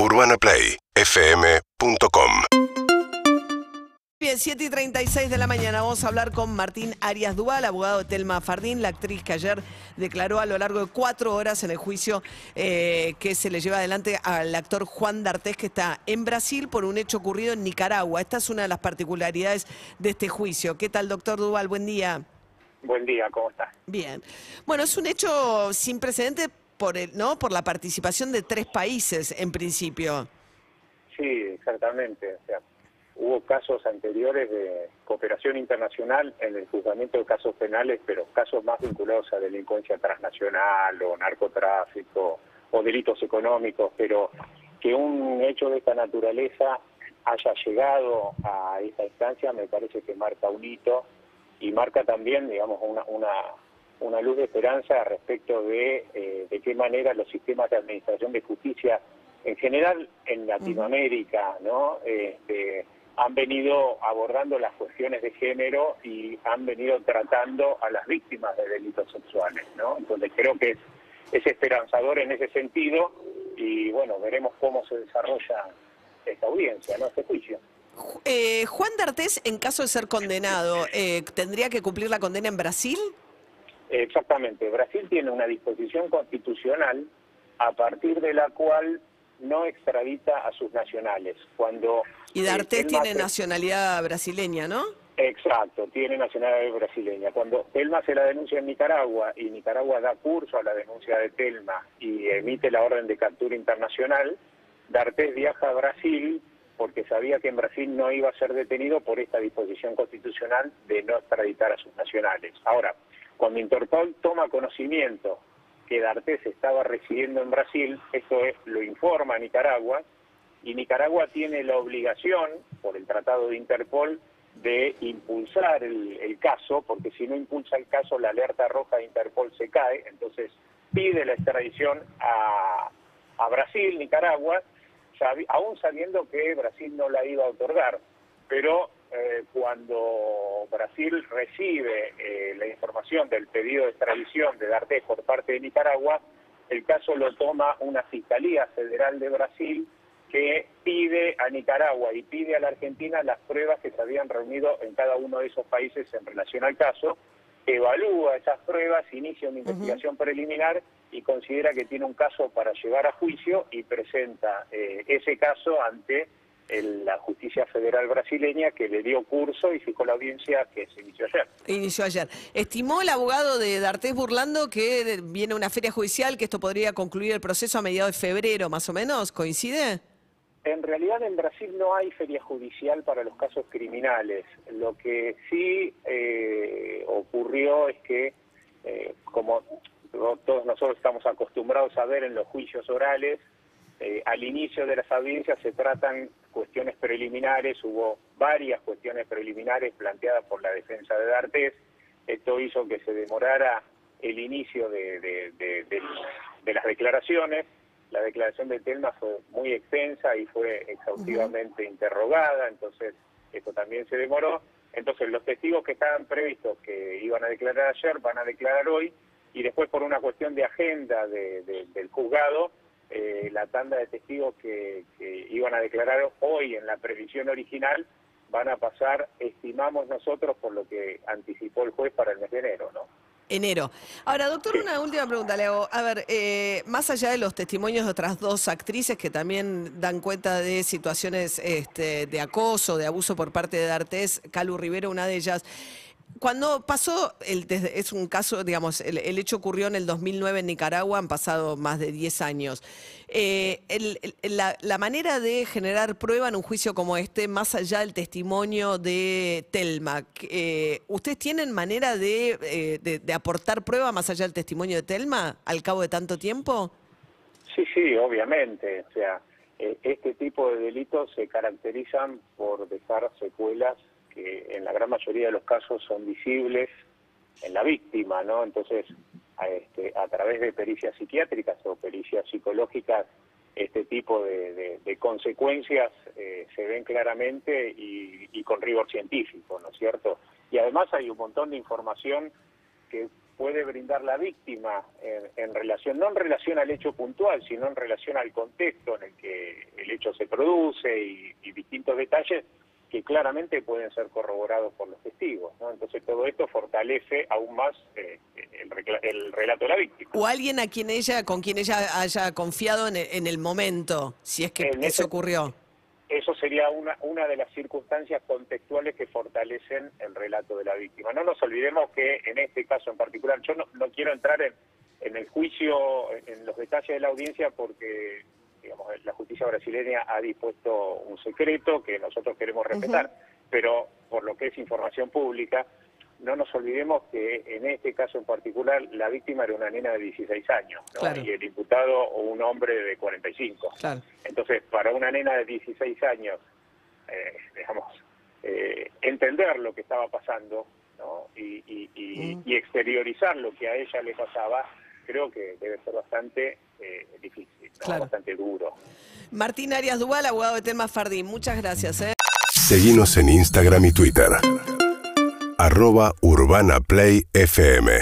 UrbanaPlayFM.com Bien, 7 y 36 de la mañana vamos a hablar con Martín Arias Duval, abogado de Telma Fardín, la actriz que ayer declaró a lo largo de cuatro horas en el juicio eh, que se le lleva adelante al actor Juan D'Artés que está en Brasil por un hecho ocurrido en Nicaragua. Esta es una de las particularidades de este juicio. ¿Qué tal, doctor Duval? Buen día. Buen día, ¿cómo estás? Bien. Bueno, es un hecho sin precedente por, el, ¿no? por la participación de tres países en principio. Sí, exactamente. O sea, hubo casos anteriores de cooperación internacional en el juzgamiento de casos penales, pero casos más vinculados a delincuencia transnacional o narcotráfico o delitos económicos, pero que un hecho de esta naturaleza haya llegado a esta instancia me parece que marca un hito y marca también, digamos, una, una, una luz de esperanza respecto de eh, de qué manera los sistemas de administración de justicia en general en Latinoamérica, ¿no? Este, han venido abordando las cuestiones de género y han venido tratando a las víctimas de delitos sexuales, ¿no? Entonces creo que es, es esperanzador en ese sentido y bueno, veremos cómo se desarrolla esta audiencia, ¿no? Este juicio. Eh, Juan D'Artés, en caso de ser condenado, eh, ¿tendría que cumplir la condena en Brasil? Exactamente. Brasil tiene una disposición constitucional a partir de la cual no extradita a sus nacionales. Cuando y D'Artés tiene nacionalidad brasileña, ¿no? Exacto, tiene nacionalidad brasileña. Cuando Telma se la denuncia en Nicaragua y Nicaragua da curso a la denuncia de Telma y emite la orden de captura internacional, D'Artés viaja a Brasil porque sabía que en Brasil no iba a ser detenido por esta disposición constitucional de no extraditar a sus nacionales. Ahora, cuando Interpol toma conocimiento que D'Artés estaba residiendo en Brasil, esto es, lo informa a Nicaragua, y Nicaragua tiene la obligación, por el Tratado de Interpol, de impulsar el, caso, porque si no impulsa el caso, la alerta roja de Interpol se cae, entonces pide la extradición a, Brasil, Nicaragua, aún sabiendo que Brasil no la iba a otorgar, pero eh, cuando Brasil recibe eh, la información del pedido de extradición de D'Artés por parte de Nicaragua, el caso lo toma una Fiscalía Federal de Brasil que pide a Nicaragua y pide a la Argentina las pruebas que se habían reunido en cada uno de esos países en relación al caso, evalúa esas pruebas, inicia una investigación preliminar y considera que tiene un caso para llevar a juicio y presenta eh, ese caso ante la justicia federal brasileña que le dio curso y fijó la audiencia que se inició ayer. Inició ayer. Estimó el abogado de D'Artés Burlando que viene una feria judicial, que esto podría concluir el proceso a mediados de febrero, más o menos. ¿Coincide? En realidad en Brasil no hay feria judicial para los casos criminales. Lo que sí eh, ocurrió es que, eh, como todos nosotros estamos acostumbrados a ver en los juicios orales, eh, al inicio de las audiencias se tratan cuestiones preliminares, hubo varias cuestiones preliminares planteadas por la defensa de D'Artés, esto hizo que se demorara el inicio de las declaraciones, la declaración de Telma fue muy extensa y fue exhaustivamente interrogada, entonces esto también se demoró. Entonces los testigos que estaban previstos que iban a declarar ayer van a declarar hoy y después por una cuestión de agenda del juzgado, eh, la tanda de testigos que, que iban a declarar hoy en la previsión original van a pasar, estimamos nosotros, por lo que anticipó el juez para el mes de enero, ¿no? enero. Ahora, doctor, una última pregunta le hago. A ver, eh, más allá de los testimonios de otras dos actrices que también dan cuenta de situaciones este, de acoso, de abuso por parte de D'Artés, Calu Rivero, una de ellas, cuando pasó, el, es un caso, digamos, el, hecho ocurrió en el 2009 en Nicaragua, han pasado más de 10 años. Eh, la, manera de generar prueba en un juicio como este, más allá del testimonio de Telma, eh, ¿ustedes tienen manera eh, de, de, aportar prueba más allá del testimonio de Telma al cabo de tanto tiempo? Sí, sí, obviamente. O sea, este tipo de delitos se caracterizan por dejar secuelas que en la gran mayoría de los casos son visibles en la víctima, ¿no? Entonces, a, este, través de pericias psiquiátricas o pericias psicológicas, este tipo de, consecuencias eh, se ven claramente y, con rigor científico, ¿no es cierto? Y además hay un montón de información que puede brindar la víctima en, relación, no en relación al hecho puntual, sino en relación al contexto en el que el hecho se produce y, distintos detalles que claramente pueden ser corroborados por los testigos. ¿no? Entonces todo esto fortalece aún más eh, el, relato de la víctima. O alguien a quien ella, con quien ella haya confiado en el, momento, si es que eso ocurrió eso sería una, una de las circunstancias contextuales que fortalecen el relato de la víctima. No nos olvidemos que en este caso en particular, yo no, no quiero entrar en, en el juicio, en los detalles de la audiencia, porque digamos, la justicia brasileña ha dispuesto un secreto que nosotros queremos respetar, pero por lo que es información pública, no nos olvidemos que en este caso en particular la víctima era una nena de 16 años y el imputado un hombre de 45. Entonces, para una nena de 16 años, eh, digamos, eh, entender lo que estaba pasando y, exteriorizar lo que a ella le pasaba, creo que debe ser bastante eh, difícil, bastante duro. Martín Arias Duval, abogado de Telma Fardín, muchas gracias. Seguimos en Instagram y Twitter arroba Urbana Play FM.